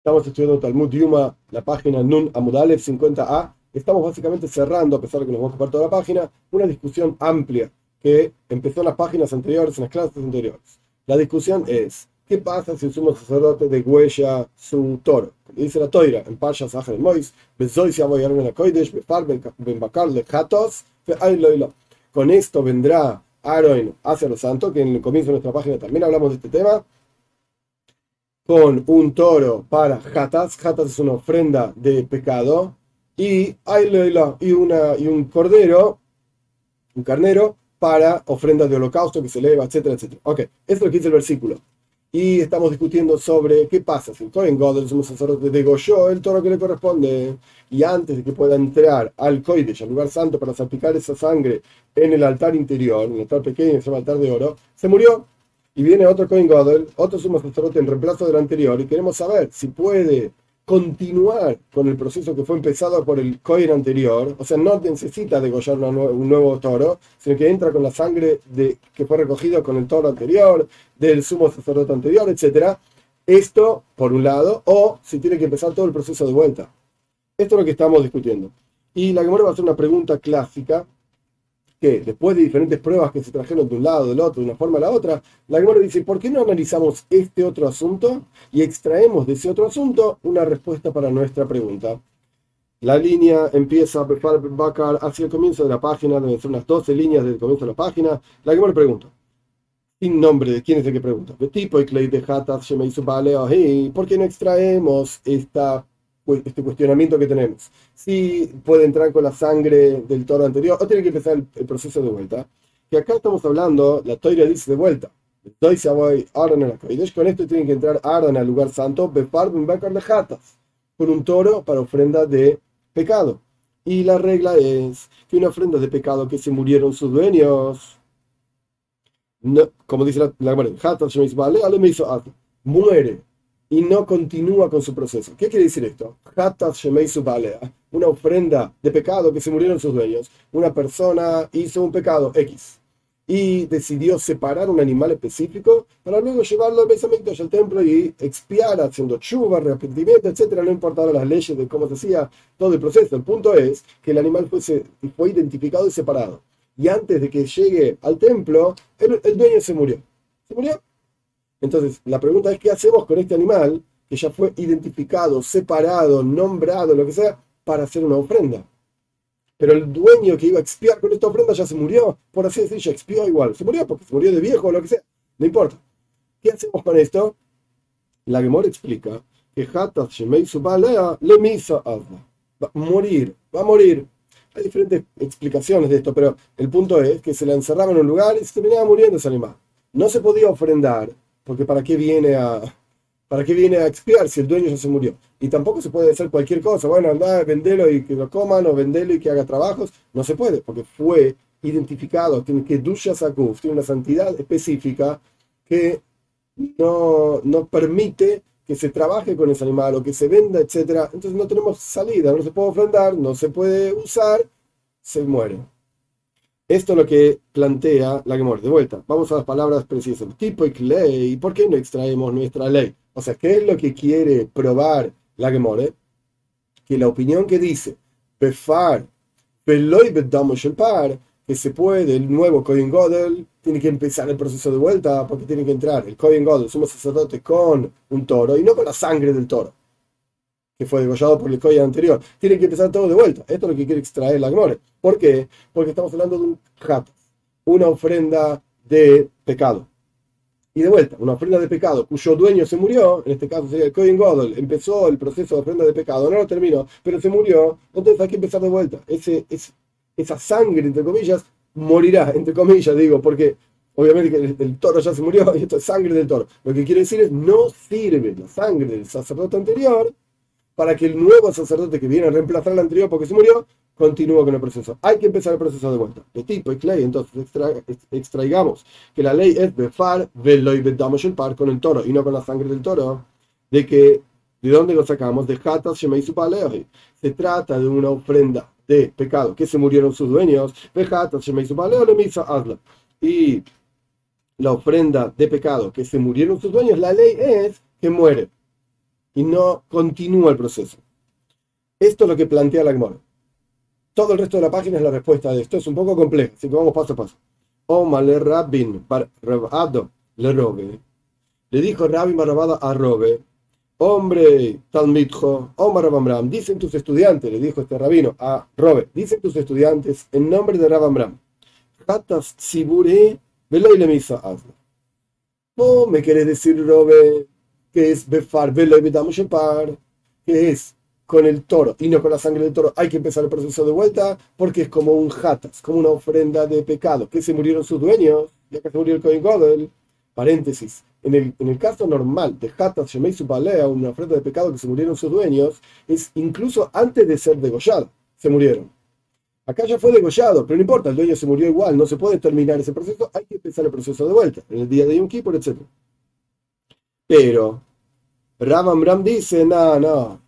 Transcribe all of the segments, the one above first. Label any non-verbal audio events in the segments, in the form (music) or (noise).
Estamos estudiando Talmud Yuma, la página Nun Amudalev 50a. Estamos básicamente cerrando, a pesar de que nos vamos a ocupar toda la página, una discusión amplia que empezó en las páginas anteriores, en las clases anteriores. La discusión es, ¿qué pasa si un sumo sacerdote degüella su toro? Dice la toira en Pasha Sahar Mois, Con esto vendrá Aaron hacia los santos, que en el comienzo de nuestra página también hablamos de este tema con un toro para Hatas. Hatas es una ofrenda de pecado. Y, y, una, y un cordero, un carnero, para ofrenda de holocausto que se eleva, etcétera, etcétera. Ok, esto es lo que dice el versículo. Y estamos discutiendo sobre qué pasa si el Cohen Godel, el sacerdote, degolló el toro que le corresponde. Y antes de que pueda entrar al Koidesh, al lugar santo, para salpicar esa sangre en el altar interior, el altar pequeño, en el altar de oro, se murió y viene otro Cohen Godel, otro sumo sacerdote en reemplazo del anterior, y queremos saber si puede continuar con el proceso que fue empezado por el Cohen anterior, o sea, no necesita degollar un nuevo toro, sino que entra con la sangre de, que fue recogido con el toro anterior, del sumo sacerdote anterior, etc. Esto, por un lado, o si tiene que empezar todo el proceso de vuelta. Esto es lo que estamos discutiendo. Y la Gemora va a hacer una pregunta clásica que después de diferentes pruebas que se trajeron de un lado, del otro, de una forma a la otra, la Gemara dice, ¿por qué no analizamos este otro asunto y extraemos de ese otro asunto una respuesta para nuestra pregunta? La línea empieza hacia el comienzo de la página, deben ser unas 12 líneas desde el comienzo de la página. La Gemara pregunta, sin nombre de quién es el que pregunta, ¿de tipo y de ¿por qué no extraemos esta este cuestionamiento que tenemos. Si puede entrar con la sangre del toro anterior o tiene que empezar el, proceso de vuelta. Que acá estamos hablando, la toira dice de vuelta. Con esto tiene que entrar Aaron al lugar santo, con un toro para ofrenda de pecado. Y la regla es que una ofrenda de pecado que se murieron sus dueños, como dice la, la muere y no continúa con su proceso. ¿Qué quiere decir esto? Una ofrenda de pecado que se murieron sus dueños. Una persona hizo un pecado X y decidió separar un animal específico para luego llevarlo al pensamiento al templo y expiar haciendo chuva, arrepentimiento, etcétera, no importaba las leyes de cómo se hacía todo el proceso. El punto es que el animal fue, fue identificado y separado. Y antes de que llegue al templo, el, el dueño se murió. Se murió entonces, la pregunta es, ¿qué hacemos con este animal que ya fue identificado, separado, nombrado, lo que sea, para hacer una ofrenda? Pero el dueño que iba a expiar con esta ofrenda ya se murió, por así decir, ya expió igual. Se murió porque se murió de viejo o lo que sea. No importa. ¿Qué hacemos con esto? La Gemora explica que Hatas Shemei Subalea le misa Va a morir, va a morir. Hay diferentes explicaciones de esto, pero el punto es que se la encerraba en un lugar y se terminaba muriendo ese animal. No se podía ofrendar porque ¿para qué viene a, para qué viene a expiar si el dueño ya se murió? Y tampoco se puede hacer cualquier cosa, bueno, anda, vendelo y que lo coman, o vendelo y que haga trabajos. No se puede, porque fue identificado, tiene que Dusha tiene una santidad específica que no, no permite que se trabaje con ese animal o que se venda, etc. Entonces no tenemos salida, no se puede ofrendar, no se puede usar, se muere. Esto es lo que plantea la Gemora. De vuelta, vamos a las palabras precisas. Tipo y ley. ¿Por qué no extraemos nuestra ley? O sea, ¿qué es lo que quiere probar la Gemora? Que la opinión que dice, Befar, el par, que se puede, el nuevo Cohen Godel, tiene que empezar el proceso de vuelta porque tiene que entrar el Cohen Godel, sumo sacerdote, con un toro y no con la sangre del toro que fue degollado por el Kohen anterior. Tiene que empezar todo de vuelta. Esto es lo que quiere extraer la Gemore. ¿Por qué? Porque estamos hablando de un hat, una ofrenda de pecado. Y de vuelta, una ofrenda de pecado cuyo dueño se murió, en este caso sería el Kohen Godel, empezó el proceso de ofrenda de pecado, no lo terminó, pero se murió, entonces hay que empezar de vuelta. Ese, esa sangre, entre comillas, morirá, entre comillas, digo, porque obviamente que el, toro ya se murió (laughs) y esto es sangre del toro. Lo que quiere decir es, no sirve la sangre del sacerdote anterior para que el nuevo sacerdote que viene a reemplazar al anterior porque se murió, continúe con el proceso. Hay que empezar el proceso de vuelta. De tipo y clay, entonces extraigamos que la ley es befar, velo y el par con el toro y no con la sangre del toro. De que, ¿de dónde lo sacamos? De Hatas Shemei Se trata de una ofrenda de pecado que se murieron sus dueños. Y la ofrenda de pecado que se murieron sus dueños, la ley es que muere y no continúa el proceso. Esto es lo que plantea la Gemara. Todo el resto de la página es la respuesta de esto. Es un poco complejo, así que vamos paso a paso. Oma le Rabin le robe. Le dijo Rabin Barabada a Robe, hombre Talmidjo, Omar Rabamram, dicen tus estudiantes, le dijo este rabino a Robe, dicen tus estudiantes en nombre de Rabamram, Hatas Sibure, Veloy le misa hazlo. ¿Cómo me querés decir, Robe, que es Befar, Veloy par, que es con el toro y no con la sangre del toro, hay que empezar el proceso de vuelta porque es como un hatas, como una ofrenda de pecado, que se murieron sus dueños, ya que se murió el Cohen Godel, paréntesis, en el, en el caso normal de hatas, Shemei Balea, una ofrenda de pecado que se murieron sus dueños, es incluso antes de ser degollado, se murieron. Acá ya fue degollado, pero no importa, el dueño se murió igual, no se puede terminar ese proceso, hay que empezar el proceso de vuelta, en el día de Yom Kippur, etc. Pero, Ram Ram dice, no, no,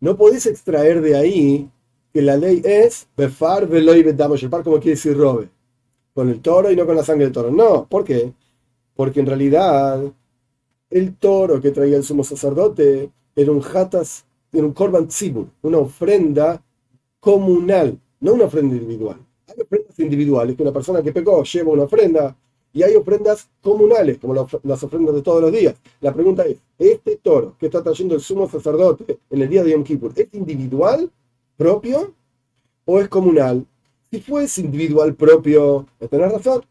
no podés extraer de ahí que la ley es befar veloy par como quiere decir robe, con el toro y no con la sangre del toro. No, ¿por qué? Porque en realidad el toro que traía el sumo sacerdote era un hatas, era un korban tzibur, una ofrenda comunal, no una ofrenda individual. Hay ofrendas individuales que una persona que pecó lleva una ofrenda y hay ofrendas comunales, como las ofrendas de todos los días. La pregunta es, ¿este toro que está trayendo el sumo sacerdote en el día de Yom Kippur es individual, propio, o es comunal? Si fuese individual propio, tenés razón,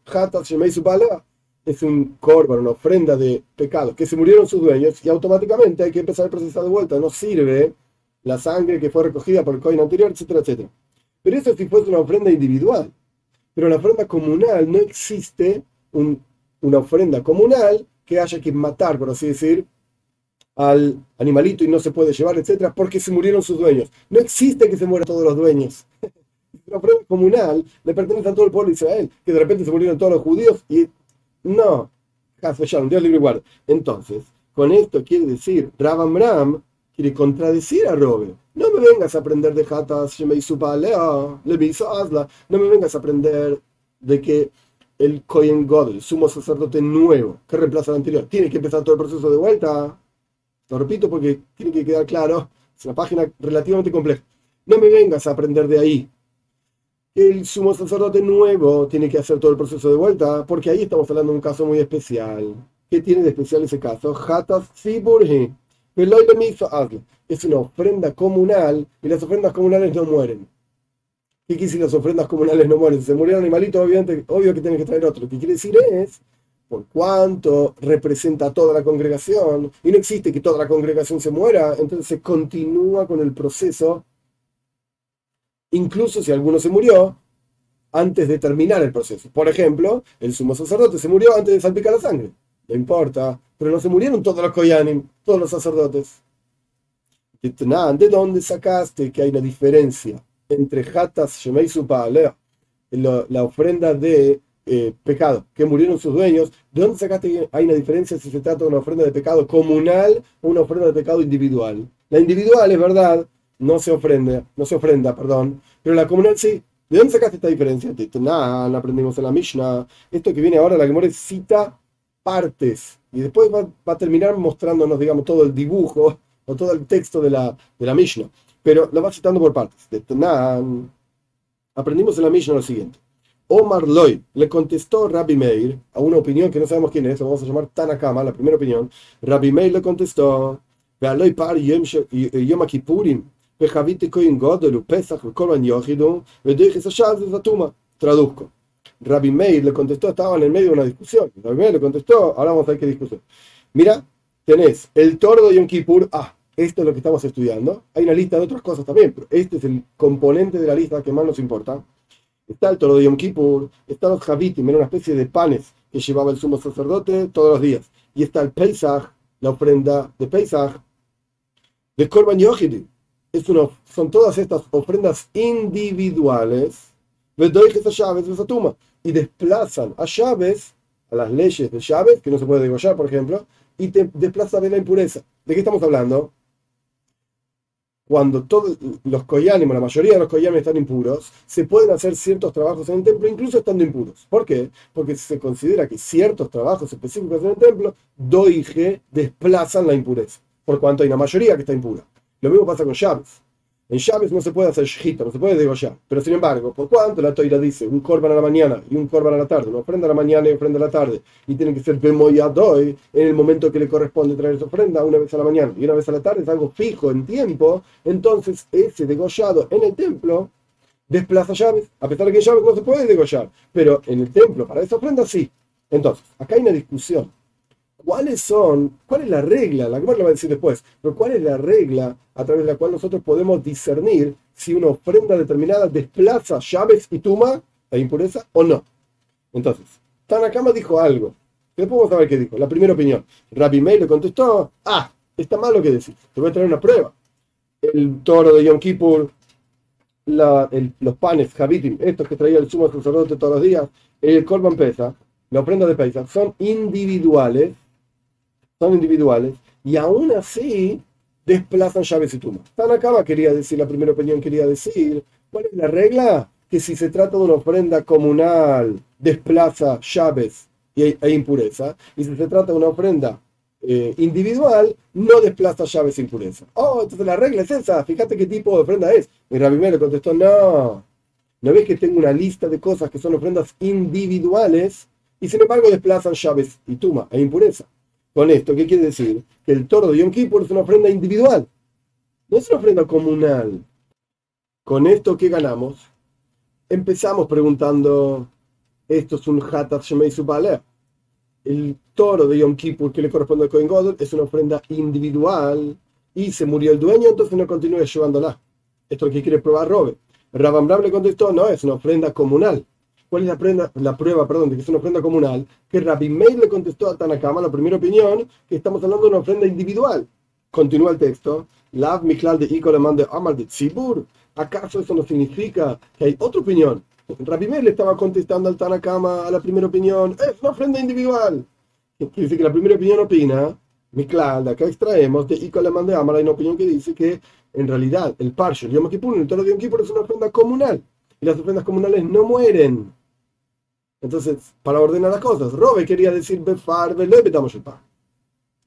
es un corban, una ofrenda de pecados que se murieron sus dueños y automáticamente hay que empezar el proceso de vuelta. No sirve la sangre que fue recogida por el coin anterior, etcétera, etcétera. Pero eso si fuese una ofrenda individual. Pero la ofrenda comunal no existe una ofrenda comunal que haya que matar, por así decir, al animalito y no se puede llevar, etcétera, porque se murieron sus dueños. No existe que se mueran todos los dueños. (laughs) La ofrenda comunal le pertenece a todo el pueblo de Israel, que de repente se murieron todos los judíos y no. Dios libre guarda. Entonces, con esto quiere decir, Rabam Ram quiere contradecir a Robe. No me vengas a aprender de Hatas, le no me vengas a aprender de que el Kohen God, el sumo sacerdote nuevo, que reemplaza al anterior, tiene que empezar todo el proceso de vuelta. Lo repito porque tiene que quedar claro, es una página relativamente compleja. No me vengas a aprender de ahí. El sumo sacerdote nuevo tiene que hacer todo el proceso de vuelta, porque ahí estamos hablando de un caso muy especial. ¿Qué tiene de especial ese caso? Hatas Siburhi. Es una ofrenda comunal y las ofrendas comunales no mueren. ¿Qué quiere decir las ofrendas comunales no mueren? Si se murió un animalito, obviamente, obvio que tiene que traer otro. Lo que quiere decir es, por cuánto representa toda la congregación, y no existe que toda la congregación se muera, entonces se continúa con el proceso, incluso si alguno se murió antes de terminar el proceso. Por ejemplo, el sumo sacerdote se murió antes de salpicar la sangre. No importa, pero no se murieron todos los koyanim, todos los sacerdotes. ¿De dónde sacaste que hay una diferencia entre Hatas Shemei la, la ofrenda de eh, pecado, que murieron sus dueños, ¿de dónde sacaste que hay una diferencia si se trata de una ofrenda de pecado comunal o una ofrenda de pecado individual? La individual es verdad, no se ofrenda, no se ofrenda, perdón, pero la comunal sí. ¿De dónde sacaste esta diferencia? Nada, aprendimos en la Mishnah. Esto que viene ahora, la Gemora cita partes y después va, va, a terminar mostrándonos, digamos, todo el dibujo o todo el texto de la, de la Mishnah pero lo va citando por partes. De Tanan, aprendimos en la Mishnah lo siguiente. Omar Loy le contestó Rabbi Meir a una opinión que no sabemos quién es, lo vamos a llamar Tanakama, la primera opinión. Rabbi Meir le contestó, par Yom. Traduzco. Rabbi Meir le contestó, estaba en medio de una discusión. Rabbi Meir le contestó, ahora vamos a ver qué discusión. Mira, tenés el toro de Yom Kippur, ah, esto es lo que estamos estudiando. Hay una lista de otras cosas también, pero este es el componente de la lista que más nos importa. Está el toro de Yom Kippur, están los Javitim, era una especie de panes que llevaba el sumo sacerdote todos los días. Y está el Pesach, la ofrenda de Pesach, de Korban Yochidi. Es son todas estas ofrendas individuales y desplazan a llaves, a las leyes de llaves, que no se puede degollar, por ejemplo, y te desplaza de la impureza. ¿De qué estamos hablando? Cuando todos los koyanim, la mayoría de los koyanim están impuros, se pueden hacer ciertos trabajos en el templo incluso estando impuros. ¿Por qué? Porque se considera que ciertos trabajos específicos en el templo, doige, desplazan la impureza. por cuanto hay una mayoría que está impura. Lo mismo pasa con Shabbos. En Shabbos no se puede hacer shita, no se puede degollar. Pero sin embargo, por cuanto la toira dice un corban a la mañana y un corban a la tarde, una ofrenda a la mañana y ofrenda a la tarde, y tiene que ser bemoyadoy en el momento que le corresponde traer esa ofrenda, una vez a la mañana y una vez a la tarde, es algo fijo en tiempo, entonces ese degollado en el templo desplaza llaves, a pesar de que llaves no se puede degollar, pero en el templo para esa ofrenda sí. Entonces, acá hay una discusión. ¿Cuáles son, cuál es la regla? La que lo va a decir después, pero ¿cuál es la regla a través de la cual nosotros podemos discernir si una ofrenda determinada desplaza llaves y tuma e impureza o no? Entonces, Tanakama dijo algo. Después vamos a ver qué dijo. La primera opinión. Rabbi Meir le contestó, ah, está mal lo que decís. Te voy a traer una prueba. El toro de Yom Kippur los panes, Javitim, estos que traía el sumo sacerdote todos los días, el Korban Pesa, la ofrenda de Pesa, son individuales, son individuales, y aún así desplazan llaves y tumbas. Tanakama quería decir, la primera opinión quería decir, ¿cuál es la regla? Que si se trata de una ofrenda comunal, desplaza llaves e impureza, y si se trata de una ofrenda eh, individual no desplaza llaves sin pureza. Oh, entonces la regla es esa, fíjate qué tipo de ofrenda es. Y Rabbi le contestó, no, ¿no ves que tengo una lista de cosas que son ofrendas individuales y sin embargo desplazan llaves y tuma e impureza? Con esto, ¿qué quiere decir? Que el toro de Yom Kippur es una ofrenda individual, no es una ofrenda comunal. Con esto, ¿qué ganamos? Empezamos preguntando, ¿esto es un Hatat Shemei el toro de Yom Kippur que le corresponde al Kohen Godel es una ofrenda individual y se murió el dueño, entonces no continúe llevándola. Esto es que quiere probar Robe. Rabam Ram le contestó, no, es una ofrenda comunal. ¿Cuál es la, la prueba perdón, de que es una ofrenda comunal? Que Rabbi Meir le contestó a Tanakama, la primera opinión, que estamos hablando de una ofrenda individual. Continúa el texto. Lav Miklal de Iko le mande Amar de Tzibur. ¿Acaso eso no significa que hay otra opinión Rabbi le estaba contestando al Tanakama a la primera opinión, es una ofrenda individual. Decir que la primera opinión opina, Miklal, de acá extraemos de Iko le mande Amar, hay una opinión que dice que en realidad el Parsha, el Yom Kippur, el Toro de Yom Kippur es una ofrenda comunal. Y las ofrendas comunales no mueren. Entonces, para ordenar las cosas, Robe quería decir Befar, betamos el pan.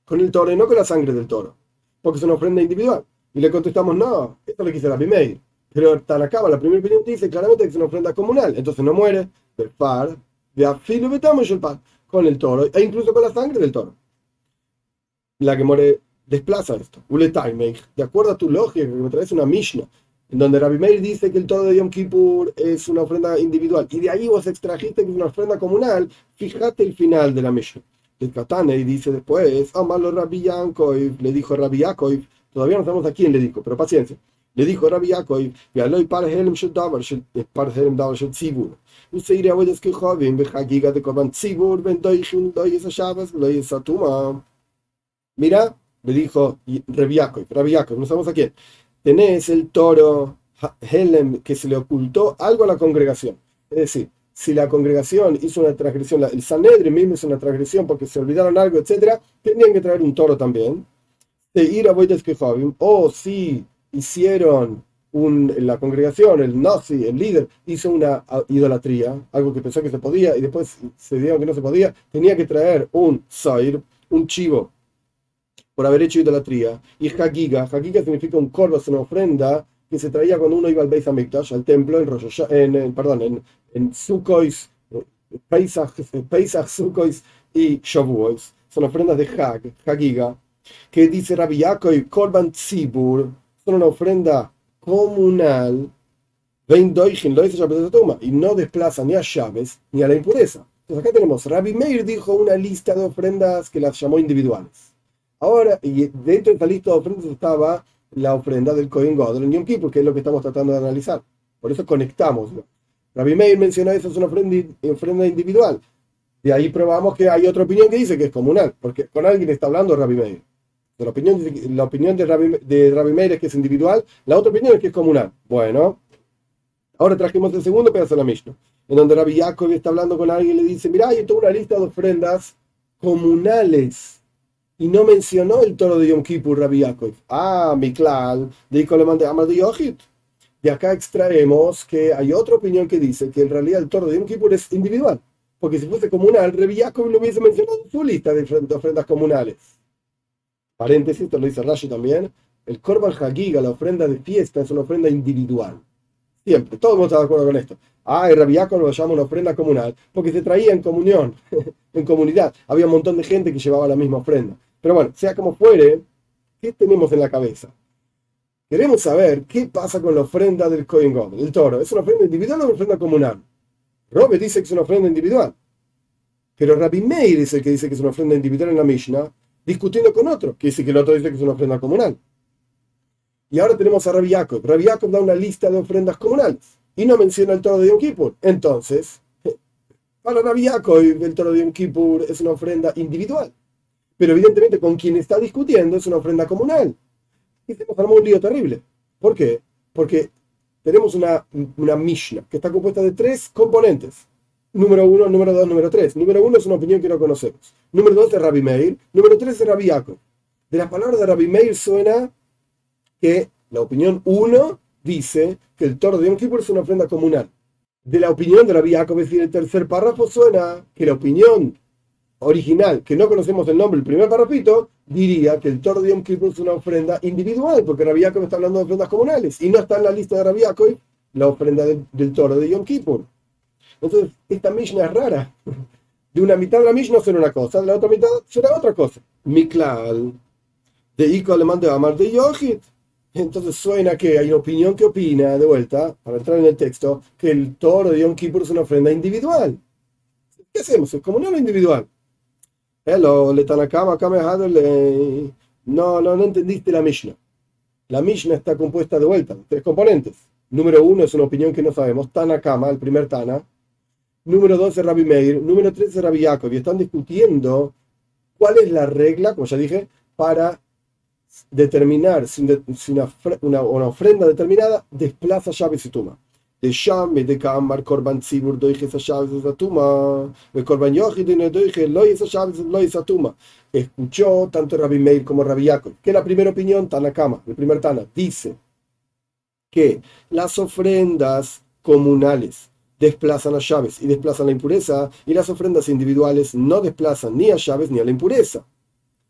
Con el toro y no con la sangre del toro. Porque es una ofrenda individual. Y le contestamos, no, esto le quise Rabbi Meir. Pero Tanakama, la primera opinión, dice claramente que es una ofrenda comunal. Entonces no muere del par, de afilo betamos el par, con el toro, e incluso con la sangre del toro. La que muere desplaza esto. De acuerdo a tu lógica, que me traes una Mishnah, en donde Rabbi Meir dice que el toro de Yom Kippur es una ofrenda individual, y de ahí vos extrajiste una ofrenda comunal, fíjate el final de la Mishnah. El Katane dice después, ah, amalo Rabbi Yankoy, le dijo Rabbi Yakoy, todavía no sabemos a quién le dijo, pero paciencia. Le dijo Rabbi Yakoy, Yaloi Parhelem Shedavar, Parhelem Davar Shed eh, Tzibur. Usted iría a Welles Kihovim, Bejagiga de Koban Tzibur, Ben Doishin, Doyes Mira, le dijo Rabbi Yakoy, Rabbi Yakoy, no sabemos a quién. Tenés el toro Helem que se le ocultó algo a la congregación. Es decir, si la congregación hizo una transgresión, el Sanedri mismo hizo una transgresión porque se olvidaron algo, etc., tenían que traer un toro también. De ir a o si hicieron un, la congregación, el nazi, el líder, hizo una idolatría, algo que pensó que se podía y después se dio que no se podía, tenía que traer un sair, un chivo, por haber hecho idolatría. Y hagiga, hagiga significa un corvo, es una ofrenda que se traía cuando uno iba al Beis Hamikdash, al templo, en, en, perdón, en, en Sukois, Pesach, Pesach, y Shavuos. Son ofrendas de Hag, Hagiga, que dice Rabbi Yaakov, Korban Tzibur, son una ofrenda comunal, y no desplaza ni a llaves ni a la impureza. Entonces acá tenemos, Rabbi Meir dijo una lista de ofrendas que las llamó individuales. Ahora, y dentro de esta lista de ofrendas estaba la ofrenda del Kohen Gadol en Yom Kippur, que es lo que estamos tratando de analizar. Por eso conectamos. ¿no? Rabbi Meir menciona eso, es una ofrenda, ofrenda individual. De ahí probamos que hay otra opinión que dice que es comunal, porque con alguien está hablando Rabbi Meir la opinión, la opinión de Rabbi, de Meir es que es individual, la otra opinión es que es comunal. Bueno, ahora trajimos el segundo pedazo de la Mishnah, en donde Rabbi Yaakov está hablando con alguien y le dice, mira, hay toda una lista de ofrendas comunales. Y no mencionó el toro de Yom Kippur, Rabbi Yaakov. Ah, Miklal, de de Amar de Yochit. De acá extraemos que hay otra opinión que dice que en realidad el toro de Yom Kippur es individual. Porque si fuese comunal, Rabbi Yaakov no hubiese mencionado su lista de ofrendas comunales. paréntesis, esto lo dice Rashi también, el Korban Hagiga, la ofrenda de fiesta, es una ofrenda individual. Siempre, todo el mundo de acuerdo con esto. Ah, el Rabiaco lo llama una ofrenda comunal, porque se traía en comunión, (laughs) en comunidad. Había un montón de gente que llevaba la misma ofrenda. Pero bueno, sea como fuere, ¿qué tenemos en la cabeza? Queremos saber qué pasa con la ofrenda del Kohen God, del toro. ¿Es una ofrenda individual o una ofrenda comunal? Robert dice que es una ofrenda individual. Pero Rabbi Meir es el que dice que es una ofrenda individual en la Mishnah, discutiendo con otro, que dice que el otro dice que es una ofrenda comunal. Y ahora tenemos a Rabbi Yaakov. Rabbi Yaakov da una lista de ofrendas comunales y no menciona el toro de Yom Kippur. Entonces, (laughs) para Rabbi Yaakov el toro de Yom Kippur es una ofrenda individual. Pero evidentemente con quien está discutiendo es una ofrenda comunal. Y se nos armó un lío terrible. ¿Por qué? Porque tenemos una, una Mishnah que está compuesta de tres componentes. Número uno, número dos, número tres. Número uno es una opinión que no conocemos. Número dos es Rabbi Meir. Número tres es Rabbi Yaakov. De las palabras de Rabbi Meir suena que la opinión uno dice que el toro de Yom Kippur es una ofrenda comunal. De la opinión de Rabbi Yaakov, es decir, el tercer párrafo suena que la opinión original, que no conocemos el nombre, el primer párrafito, diría que el toro de Yom Kippur es una ofrenda individual, porque Rabbi Yaakov está hablando de ofrendas comunales y no está en la lista de Rabbi la ofrenda del toro de Yom Kippur. Entonces, esta Mishnah es rara. De una mitad de la Mishnah suena una cosa, de la otra mitad será otra cosa. Miklal, de Ico alemán de Amar de Yochit. Entonces suena que hay una opinión que opina, de vuelta, para entrar en el texto, que el toro de Yom Kippur es una ofrenda individual. ¿Qué hacemos? ¿Es comunal o individual? Hello, le acá me No, no, no entendiste la Mishnah. La Mishnah está compuesta de vuelta, tres componentes. Número uno es una opinión que no sabemos, Tanakama, el primer Tana, número 2 es Rabbi Meir, número 3 es Rabbi Yaakov, y están discutiendo cuál es la regla, como ya dije, para determinar si, una, ofrenda determinada desplaza llaves y tuma. Tzibur, doige esa llaves de tuma, de Korban Yochid, de doige lo esa llaves, lo esa tuma. Escuchó tanto Rabbi Meir como Rabbi Yaakov, que la primera opinión, Tanakama, el primer Tana, dice que las ofrendas comunales desplazan a llaves y desplazan la impureza, y las ofrendas individuales no desplazan ni a llaves ni a la impureza.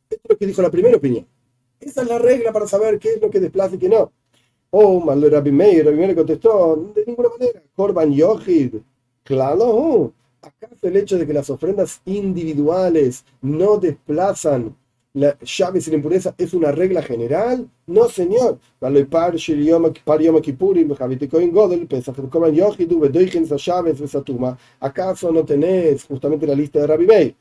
Esto es lo que dijo la primera opinión. Esa es la regla para saber qué es lo que desplaza y qué no. Oh, malo Rabbi Meir, Rabbi Meir contestó, de ninguna manera. Korban Yochid, claro. ¿Acaso el hecho de que las ofrendas individuales no desplazan la llave sin impureza es una regla general? No, señor. ¿Acaso no tenés justamente la lista de Rabbi Meir?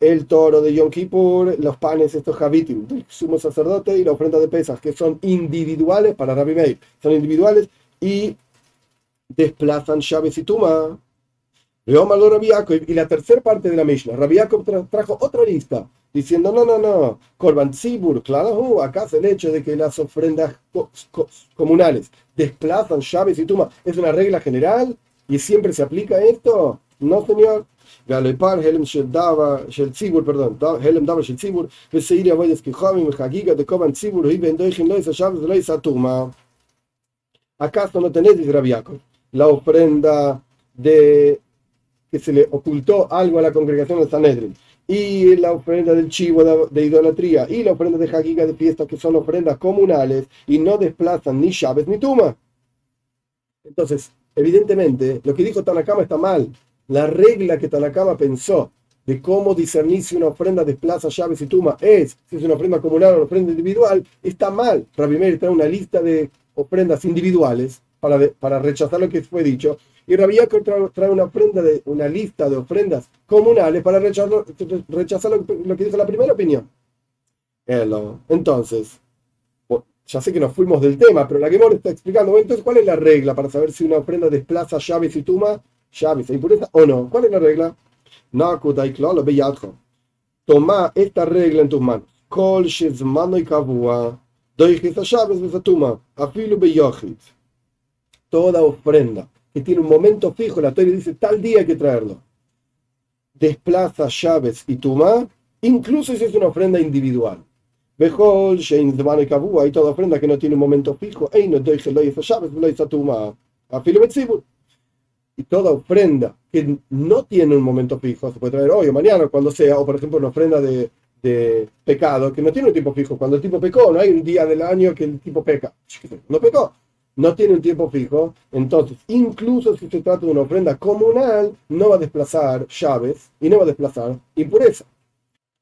El toro de Yom Kippur, los panes, estos javitim, del sumo sacerdote y la ofrenda de pesas, que son individuales para Rabbi Meir. Son individuales y desplazan llaves y tuma. Y la tercera parte de la Mishnah, Rabbi trajo otra lista diciendo, no, no, no, Korban Tzibur, claro, uh, acaso el hecho de que las ofrendas comunales desplazan llaves y tumas es una regla general y siempre se aplica esto? No, señor. Helem Tzibur, perdón, Helem Davar Shel Tzibur, Veseiri Avoyes Kijomim, Hagiga de Korban Tzibur, Iben Doichin Lois Shabbos Lois Atuma. ¿Acaso no tenés, dice Rabiaco, la ofrenda de que se le ocultó algo a la congregación de Sanedrin? y la ofrenda del chivo de, idolatría y la ofrenda de jaquiga de fiesta, que son ofrendas comunales y no desplazan ni llaves ni tuma. Entonces, evidentemente, lo que dijo Tanakama está mal. La regla que Tanakama pensó de cómo discernir si una ofrenda desplaza llaves y tuma es si es una ofrenda comunal o una ofrenda individual, está mal. Rabbi Meir trae una lista de ofrendas individuales para, para rechazar lo que fue dicho y Rabbi trae una ofrenda de una lista de ofrendas comunales para rechazar, rechazar lo, que dijo la primera opinión. Entonces, ya sé que nos fuimos del tema, pero la que está explicando, entonces, ¿cuál es la regla para saber si una ofrenda desplaza llaves y tuma, llaves e impureza o no? ¿Cuál es la regla? Toma esta regla en tus manos. Kol mano y kavua, Toda ofrenda que tiene un momento fijo, la Torah dice tal día hay que traerlo. Desplaza llaves y tuma, incluso si es una ofrenda individual. Mejor, y toda ofrenda que no tiene un momento fijo, no doy llaves, y toda ofrenda que no tiene un momento fijo, se puede traer hoy o mañana, cuando sea, o por ejemplo una ofrenda de, de pecado que no tiene un tiempo fijo. Cuando el tipo pecó, no hay un día del año que el tipo peca. No pecó. No tiene un tiempo fijo. Entonces, incluso si se trata de una ofrenda comunal, no va a desplazar llaves y no va a desplazar impureza.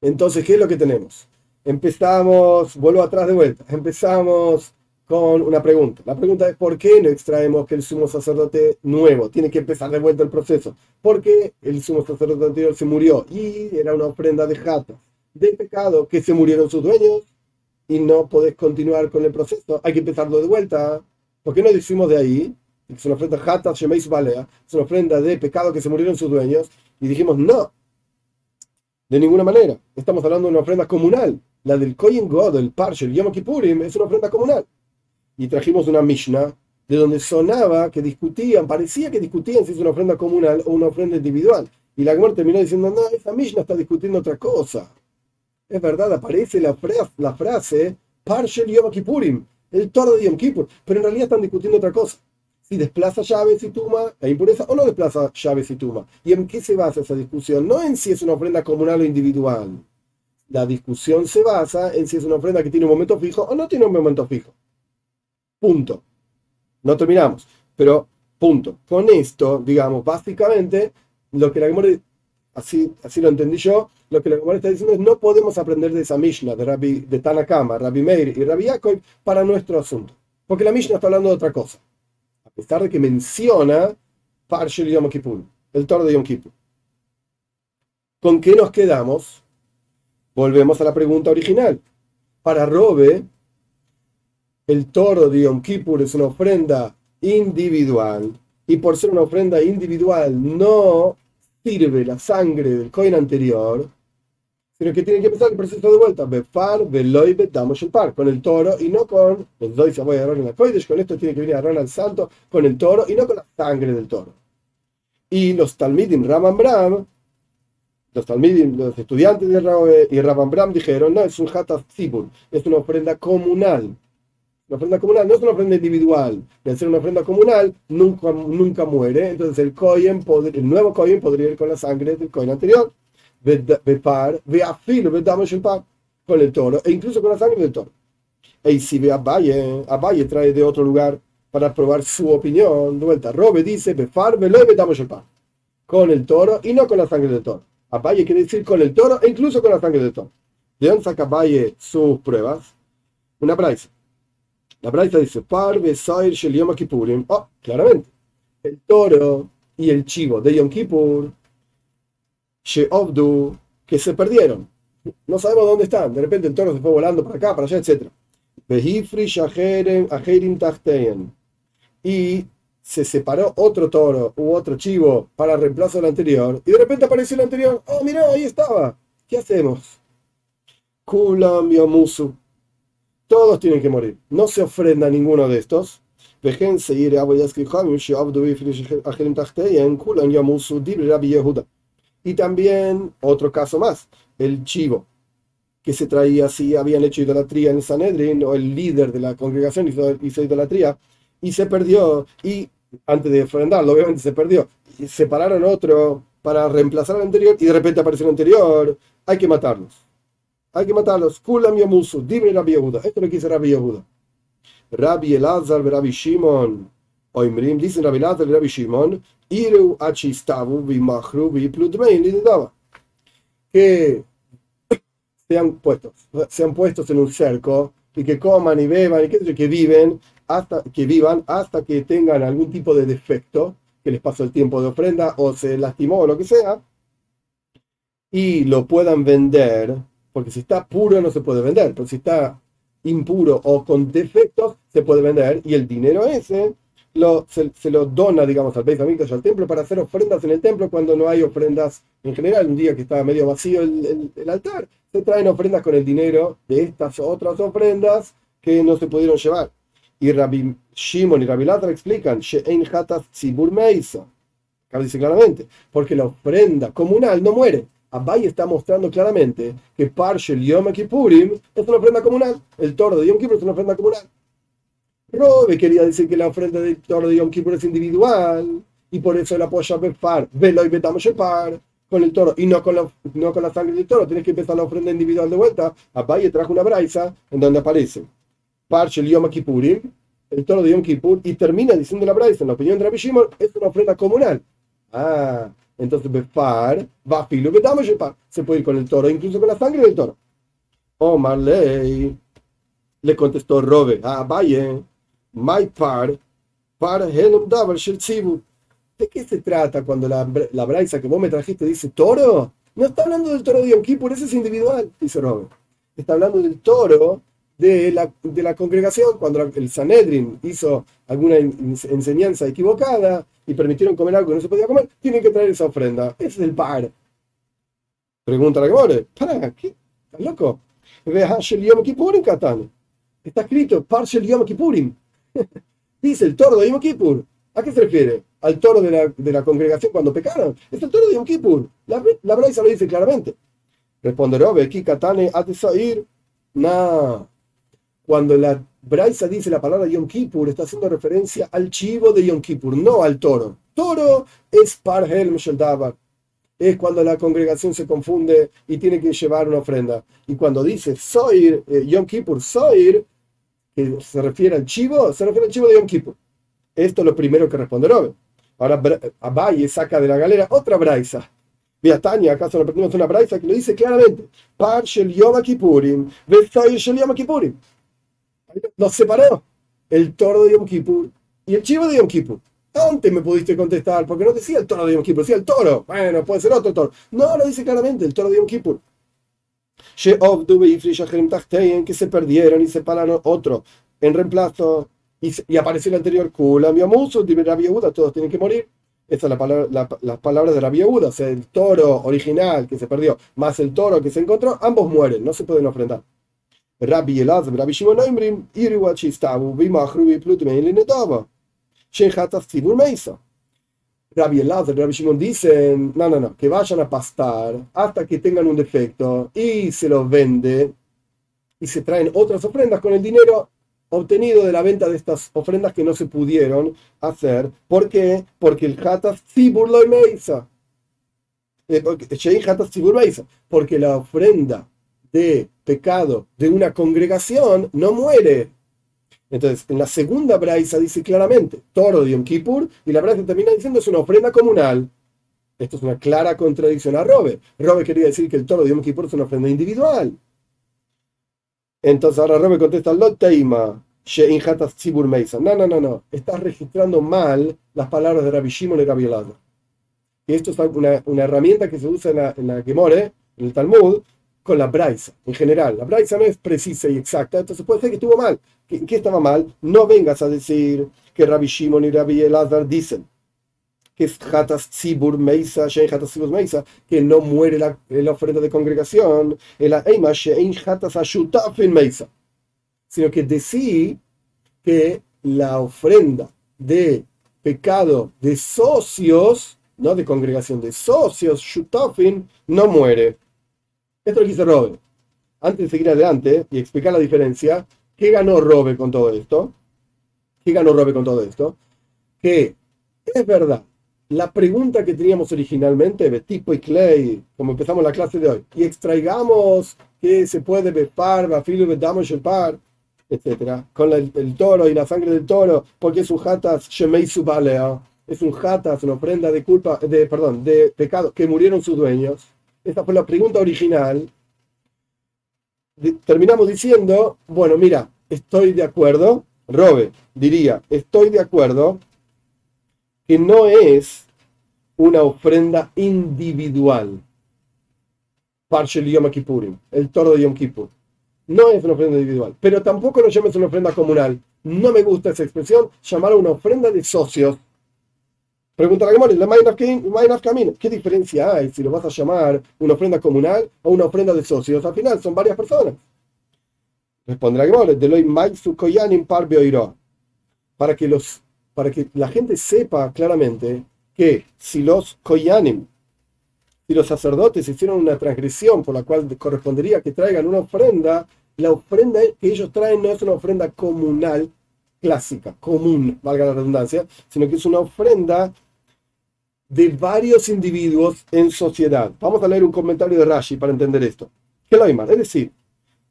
Entonces, ¿qué es lo que tenemos? Empezamos, vuelvo atrás de vuelta, empezamos con una pregunta. La pregunta es, ¿por qué no extraemos que el sumo sacerdote nuevo tiene que empezar de vuelta el proceso? Porque el sumo sacerdote anterior se murió y era una ofrenda de jato de pecado que se murieron sus dueños y no podés continuar con el proceso. Hay que empezarlo de vuelta. ¿Por qué no decimos de ahí? Es una ofrenda jata, shemeis balea, es una ofrenda de pecado que se murieron sus dueños. Y dijimos, no, de ninguna manera. Estamos hablando de una ofrenda comunal. La del Kohen God, el Parche, el Yom Kippurim, es una ofrenda comunal. Y trajimos una Mishnah de donde sonaba que discutían, parecía que discutían si es una ofrenda comunal o una ofrenda individual. Y la Gemara terminó diciendo, no, esa Mishnah está discutiendo otra cosa es verdad, aparece la, frase, la frase Parshel Yom Kippurim, el toro de Yom Kippur, pero en realidad están discutiendo otra cosa. Si desplaza llaves y tuma la impureza o no desplaza llaves y tuma. ¿Y en qué se basa esa discusión? No en si es una ofrenda comunal o individual. La discusión se basa en si es una ofrenda que tiene un momento fijo o no tiene un momento fijo. Punto. No terminamos, pero punto. Con esto, digamos, básicamente, lo que la memoria así, así lo entendí yo, lo que la Gemara está diciendo es no podemos aprender de esa Mishnah de, Rabbi, de Tanakama, Rabbi Meir y Rabbi Yaakov para nuestro asunto. Porque la Mishnah está hablando de otra cosa. A pesar de que menciona Parshel Yom Kippur, el toro de Yom Kippur. ¿Con qué nos quedamos? Volvemos a la pregunta original. Para Robe, el toro de Yom Kippur es una ofrenda individual y por ser una ofrenda individual no sirve la sangre del coin anterior, sino que tiene que empezar el proceso de vuelta. Befar, Veloy, damos el par, con el toro y no con el doy se voy a en la Koidesh, con esto tiene que venir a Aaron al santo, con el toro y no con la sangre del toro. Y los Talmidim Raman Bram, los Talmidim, los estudiantes de Raman Bram dijeron, no, es un Hataf Zibur, es una ofrenda comunal. La ofrenda comunal no es una ofrenda individual. De ser una ofrenda comunal, nunca, nunca muere. Entonces el cohen, el nuevo cohen podría ir con la sangre del cohen anterior. Bepar, veafilo, vedamos el par con el toro, e incluso con la sangre del toro. Y si ve a Valle, a Valle trae de otro lugar para probar su opinión. De vuelta, Robe dice, Befar, velo y vedamos el par. Con el toro y no con la sangre del toro. A Valle quiere decir con el toro e incluso con la sangre del toro. ¿De dónde saca Valle sus pruebas? Una praise la Braita dice, Parve Sair Shel Kippurim. Oh, claramente. El toro y el chivo de Yom Kippur, Sheovdu, que se perdieron. No sabemos dónde están. De repente el toro se fue volando para acá, para allá, etc. Y se separó otro toro u otro chivo para reemplazar el anterior. Y de repente apareció el anterior. Oh, mira, ahí estaba. ¿Qué hacemos? Kulam Yomusu todos tienen que morir. No se ofrenda a ninguno de estos. Y también otro caso más, el chivo que se traía si habían hecho idolatría en el Sanedrin o el líder de la congregación hizo, hizo idolatría y se perdió y antes de ofrendarlo obviamente se perdió y separaron otro para reemplazar al anterior y de repente apareció el anterior hay que matarlos hay que matarlos. Kulam yamusu, dime Rabbi Yehuda. Esto lo quiso Rabbi Yehuda. Rabbi Elazar y Rabbi Shimon. Oimrim, dicen Rabbi Elazar y Rabbi Shimon. Iru achistavu vimachru viplutmein lidava. Que sean puestos, sean puestos en un cerco y que coman y beban y que, que viven hasta que vivan hasta que tengan algún tipo de defecto que les pasó el tiempo de ofrenda o se lastimó o lo que sea y lo puedan vender porque si está puro no se puede vender, pero si está impuro o con defectos se puede vender y el dinero ese lo, se, lo dona, digamos, al Beis Hamikdash, al templo, para hacer ofrendas en el templo cuando no hay ofrendas en general. Un día que está medio vacío el, altar, se traen ofrendas con el dinero de estas otras ofrendas que no se pudieron llevar. Y Rabbi Shimon y Rabbi Latra explican, She'ein Tzibur Meisa. Acá dice claramente, porque la ofrenda comunal no muere. Abai está mostrando claramente que Parshel Yom Kippurim es una ofrenda comunal. El toro de Yom Kippur es una ofrenda comunal. Robe quería decir que la ofrenda del toro de Yom Kippur es individual y por eso la apoya Befar, Velo y Betamos Par, con el toro y no con, la, no con la sangre del toro, tienes que empezar la ofrenda individual de vuelta. Abaye trajo una braisa en donde aparece Parche el Yom Kippurim, el toro de Yom Kippur, y termina diciendo la braisa, en la opinión de Rabbi Shimon, es una ofrenda comunal. Ah, entonces Befar, va filo, se puede ir con el toro, incluso con la sangre del toro. Omar Ley le contestó Robe, ah, vaya, my par, par helm davar shel ¿De qué se trata cuando la, la braisa que vos me trajiste dice toro? No está hablando del toro de Yom Kippur, ese es individual, dice Robe. Está hablando del toro de la, de la congregación, cuando el Sanedrin hizo alguna enseñanza equivocada y permitieron comer algo que no se podía comer, tienen que traer esa ofrenda. Ese es el par. Pregunta la que ¿para qué? ¿Estás loco? Está escrito Parshel Yom Kippurim. (laughs) Dice el toro de Yom Kippur. ¿A qué se refiere? ¿Al toro de la, de la congregación cuando pecaron? Es el toro de Yom Kippur. La, la Braisa lo dice claramente. Responderá, aquí Katane ir. No. Cuando la Braisa dice la palabra Yom Kippur, está haciendo referencia al chivo de Yom Kippur, no al toro. Toro es Parhel Mesheldabar es cuando la congregación se confunde y tiene que llevar una ofrenda. Y cuando dice Soir, eh, Yom Kippur, Soir, que se refiere al chivo, se refiere al chivo de Yom Kippur. Esto es lo primero que responde Robert. Ahora Abaye saca de la galera otra braisa. Mira, Tania, acaso le aprendimos una braisa que lo dice claramente. Par shel Yom Kippurim, shel Yom Kippurim. Nos separó el toro de Yom Kippur y el chivo de Yom Kippur. Antes me pudiste contestar, porque no decía el toro de Yom Kippur, decía el toro. Bueno, puede ser otro toro. No, lo dice claramente, el toro de Yom Kippur. Que se perdieron y se pararon otro en reemplazo y, apareció el anterior Kula Miamuso, de todos tienen que morir. Esa es palabra, las palabras de la viuda, o sea, el toro original que se perdió, más el toro que se encontró, ambos mueren, no se pueden ofrendar. Rabbi Elazar, Rabbi Shimon Oimrim, Iriwachistabu, Bimachrubi, Plutumein, Linetava. Rabbi Elazar Rabbi Shimon dicen, no, no, no, que vayan a pastar hasta que tengan un defecto y se los vende y se traen otras ofrendas con el dinero obtenido de la venta de estas ofrendas que no se pudieron hacer. ¿Por qué? Porque el Hatas Tzibur lo Porque la ofrenda de pecado de una congregación no muere. Entonces, en la segunda braisa dice claramente, toro de Yom Kippur, y la braisa termina diciendo es una ofrenda comunal. Esto es una clara contradicción a Robe. Robe quería decir que el toro de Yom Kippur es una ofrenda individual. Entonces ahora Robe contesta, lo teima, no, no, no, no, estás registrando mal las palabras de Rabbi Shimon y Rabbi Elazar. Y esto es una, una, herramienta que se usa en la, en la Gemore, en el Talmud, con la Braisa en general. La Braisa no es precisa y exacta, entonces puede ser que estuvo mal. ¿Qué, estaba mal? No vengas a decir que Rabbi Shimon y Rabbi Elazar dicen que es Hatas Tzibur Meisa, Hatas Tzibur Meisa, que no muere la, la, ofrenda de congregación, el Eima Shein Hatas Ashutafin Meisa, sino que decir que la ofrenda de pecado de socios, no de congregación, de socios, Shutafin, no muere. Esto lo dice Robe. Antes de seguir adelante y explicar la diferencia, ¿qué ganó Robe con todo esto? ¿Qué ganó Robe con todo esto? Que es verdad, la pregunta que teníamos originalmente de tipo y clay, como empezamos la clase de hoy, y extraigamos que se puede befar, bafilo, damos el par, etc., con el, toro y la sangre del toro, porque es un jatas shemei subalea, es un jatas, una ofrenda de culpa, de, perdón, de pecado, que murieron sus dueños esta fue la pregunta original. Terminamos diciendo, bueno, mira, estoy de acuerdo, Robe diría, estoy de acuerdo que no es una ofrenda individual. Parshel Yom Kippurim, el toro de Yom Kippur. No es una ofrenda individual, pero tampoco lo llames una ofrenda comunal. No me gusta esa expresión, llamar una ofrenda de socios. Pregunta la Gemara, ¿qué diferencia hay si lo vas a llamar una ofrenda comunal o una ofrenda de socios? Al final son varias personas. Responde la Gemara, para que los para que la gente sepa claramente que si los koyanim, si los sacerdotes hicieron una transgresión por la cual correspondería que traigan una ofrenda, la ofrenda que ellos traen no es una ofrenda comunal clásica, común, valga la redundancia, sino que es una ofrenda de varios individuos en sociedad. Vamos a leer un comentario de Rashi para entender esto. ¿Qué lo Es decir,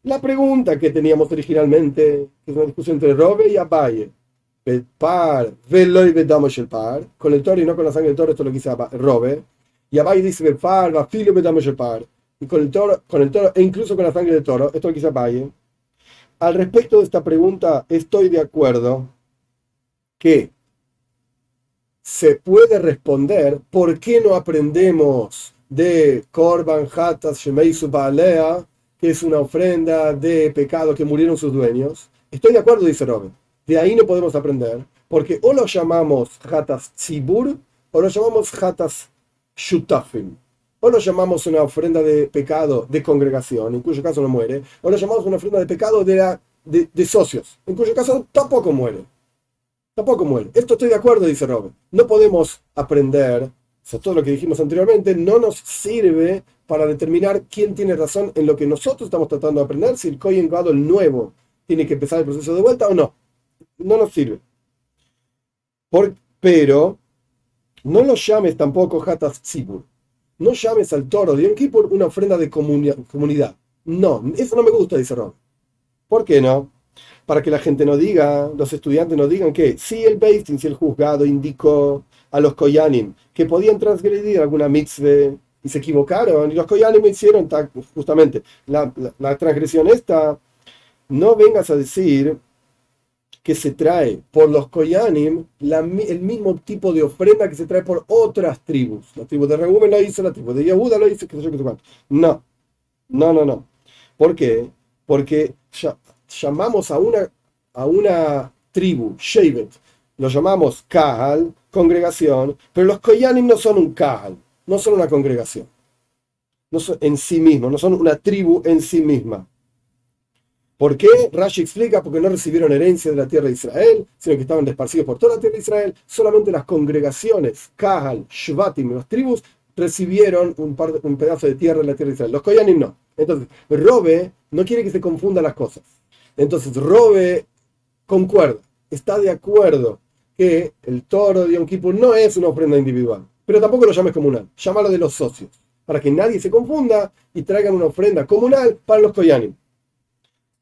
la pregunta que teníamos originalmente, que es una discusión entre Robe y Abaye, par, veloy vedamos el par, con el toro y no con la sangre del toro, esto es lo que dice Robe, y Abaye dice par, va filo vedamos el par, y con el toro, con el toro, e incluso con la sangre del toro, esto es lo que dice Abaye. Al respecto de esta pregunta, estoy de acuerdo que se puede responder por qué no aprendemos de Korban Hatas Shemeisu Baalea, que es una ofrenda de pecado que murieron sus dueños. Estoy de acuerdo, dice Robin. De ahí no podemos aprender, porque o lo llamamos Hatas Tzibur o lo llamamos Hatas Shutafim. O lo llamamos una ofrenda de pecado de congregación, en cuyo caso no muere, o lo llamamos una ofrenda de pecado de, de socios, en cuyo caso tampoco muere. Tampoco muere. Esto estoy de acuerdo, dice Robert. No podemos aprender, o sea, todo lo que dijimos anteriormente no nos sirve para determinar quién tiene razón en lo que nosotros estamos tratando de aprender, si el Gadol el nuevo tiene que empezar el proceso de vuelta o no. No nos sirve. pero no lo llames tampoco Hatas Tzibur. No llames al toro de Yom por una ofrenda de comunidad. No, eso no me gusta, dice Robert. ¿Por qué no? Para que la gente no diga, los estudiantes no digan que si el Beistin, si el juzgado indicó a los Koyanim que podían transgredir alguna mitzvah y se equivocaron, y los Koyanim hicieron justamente la, transgresión esta, no vengas a decir que se trae por los Koyanim el mismo tipo de ofrenda que se trae por otras tribus. La tribu de Reuben lo hizo, la tribu de Yehuda lo hizo, qué No, no, no, no. ¿Por? Porque ya, llamamos a una, a una tribu, Shevet, lo llamamos Kahal, congregación, pero los Koyanim no son un Kahal, no son una congregación, no son en sí mismos, no son una tribu en sí misma. ¿Por qué? Rashi explica, porque no recibieron herencia de la tierra de Israel, sino que estaban desparcidos por toda la tierra de Israel. Solamente las congregaciones, Kahal, Shvatim, las tribus, recibieron un, pedazo de tierra de la tierra de Israel. Los Koyanim no. Entonces, Robe no quiere que se confundan las cosas. Entonces, Robe concuerda, está de acuerdo que el toro de Yom Kippur no es una ofrenda individual, pero tampoco lo llames comunal, llámalo de los socios, para que nadie se confunda y traigan una ofrenda comunal para los Koyanim.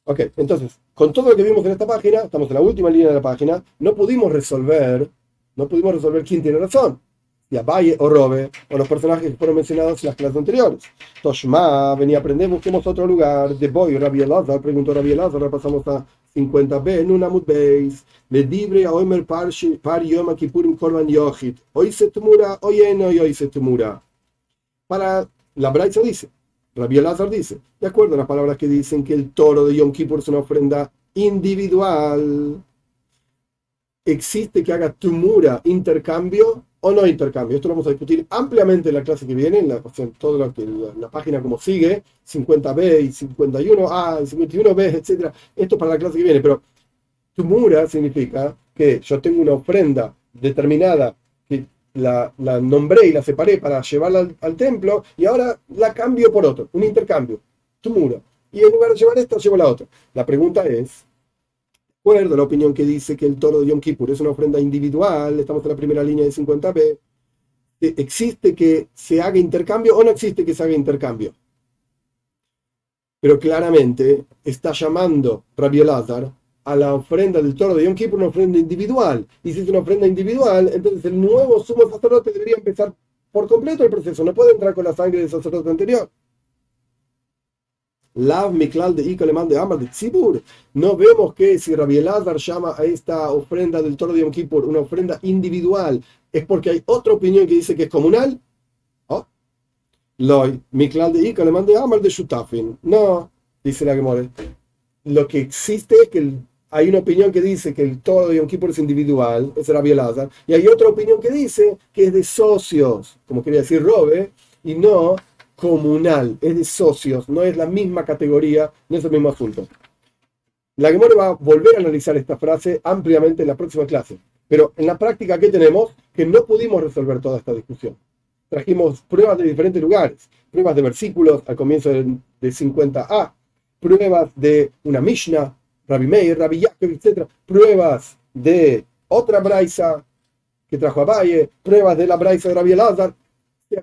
Ok, entonces, con todo lo que vimos en esta página, estamos en la última línea de la página, no pudimos resolver, no pudimos resolver quién tiene razón y Abaye o Robe, o los personajes que fueron mencionados en las clases anteriores. Toshma, venía a aprender, busquemos otro lugar. De Boy, Rabbi Elazar, preguntó Rabbi Elazar, repasamos a 50b, en una Beis, le dibre a Omer Par Yom Kippurim Korban Yochit, hoy se tumura, hoy no, y hoy se tumura. Para la Braitza dice, Rabbi Elazar dice, de acuerdo a las palabras que dicen que el toro de Yom Kippur es una ofrenda individual, existe que haga tumura, intercambio, o no intercambio. Esto lo vamos a discutir ampliamente en la clase que viene, en la, la, página como sigue, 50b y 51a y 51b, etc. Esto para la clase que viene, pero tumura significa que yo tengo una ofrenda determinada que la, nombré y la separé para llevarla al, templo y ahora la cambio por otro, un intercambio, tumura. Y en lugar de llevar esta, llevo la otra. La pregunta es, acuerdo la opinión que dice que el toro de Yom Kippur es una ofrenda individual, estamos en la primera línea de 50b, ¿existe que se haga intercambio o no existe que se haga intercambio? Pero claramente está llamando Rabbi Elazar a la ofrenda del toro de Yom Kippur una ofrenda individual. Y si es una ofrenda individual, entonces el nuevo sumo sacerdote debería empezar por completo el proceso, no puede entrar con la sangre del sacerdote anterior. Lav Miklal de de Amar de Tzibur. No vemos que si Rabbi Elazar llama a esta ofrenda del toro de Yom Kippur una ofrenda individual, es porque hay otra opinión que dice que es comunal. ¿Oh? Loy, Miklal de de Amar de Shutafin. No, dice la Gemore. Lo que existe es que hay una opinión que dice que el toro de Yom Kippur es individual, es Rabbi Elazar, y hay otra opinión que dice que es de socios, como quería decir Robe, y no comunal, es de socios, no es la misma categoría, no es el mismo asunto. La Gemora va a volver a analizar esta frase ampliamente en la próxima clase. Pero en la práctica, ¿qué tenemos? Que no pudimos resolver toda esta discusión. Trajimos pruebas de diferentes lugares, pruebas de versículos al comienzo de, 50a, pruebas de una Mishnah, Rabbi Meir, Rabbi Yaakov, etc. Pruebas de otra Braisa, que trajo Abaye, pruebas de la Braisa de Rabbi Elazar,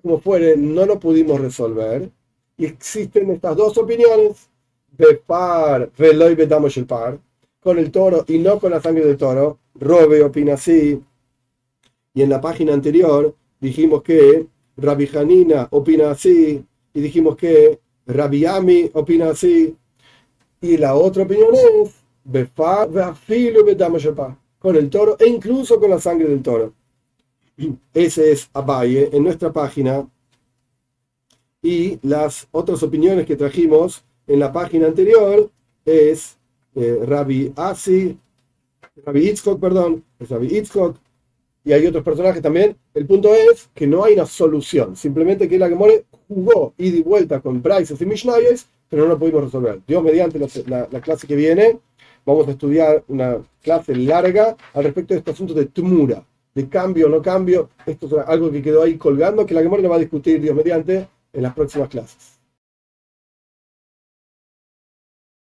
como fuere, no lo pudimos resolver. Y existen estas dos opiniones, de par, veloy bedamos el par, con el toro y no con la sangre del toro. Robe opina así. Y en la página anterior dijimos que Rabbi Hanina opina así. Y dijimos que Rabbi Ami opina así. Y la otra opinión es Befar, bedamos el par, con el toro e incluso con la sangre del toro. Ese es Abaye en nuestra página. Y las otras opiniones que trajimos en la página anterior es eh, Rabbi Asi, Rabbi Itzhok, perdón, es Rabbi Itzhok, y hay otros personajes también. El punto es que no hay una solución, simplemente que la Gemore jugó ida y vuelta con Bryces y Mishnayes, pero no lo pudimos resolver. Dios, mediante la, la, clase que viene, vamos a estudiar una clase larga al respecto de este asunto de Tumura de cambio o no cambio. Esto es algo que quedó ahí colgando, que la Gemora va a discutir, Dios mediante, en las próximas clases.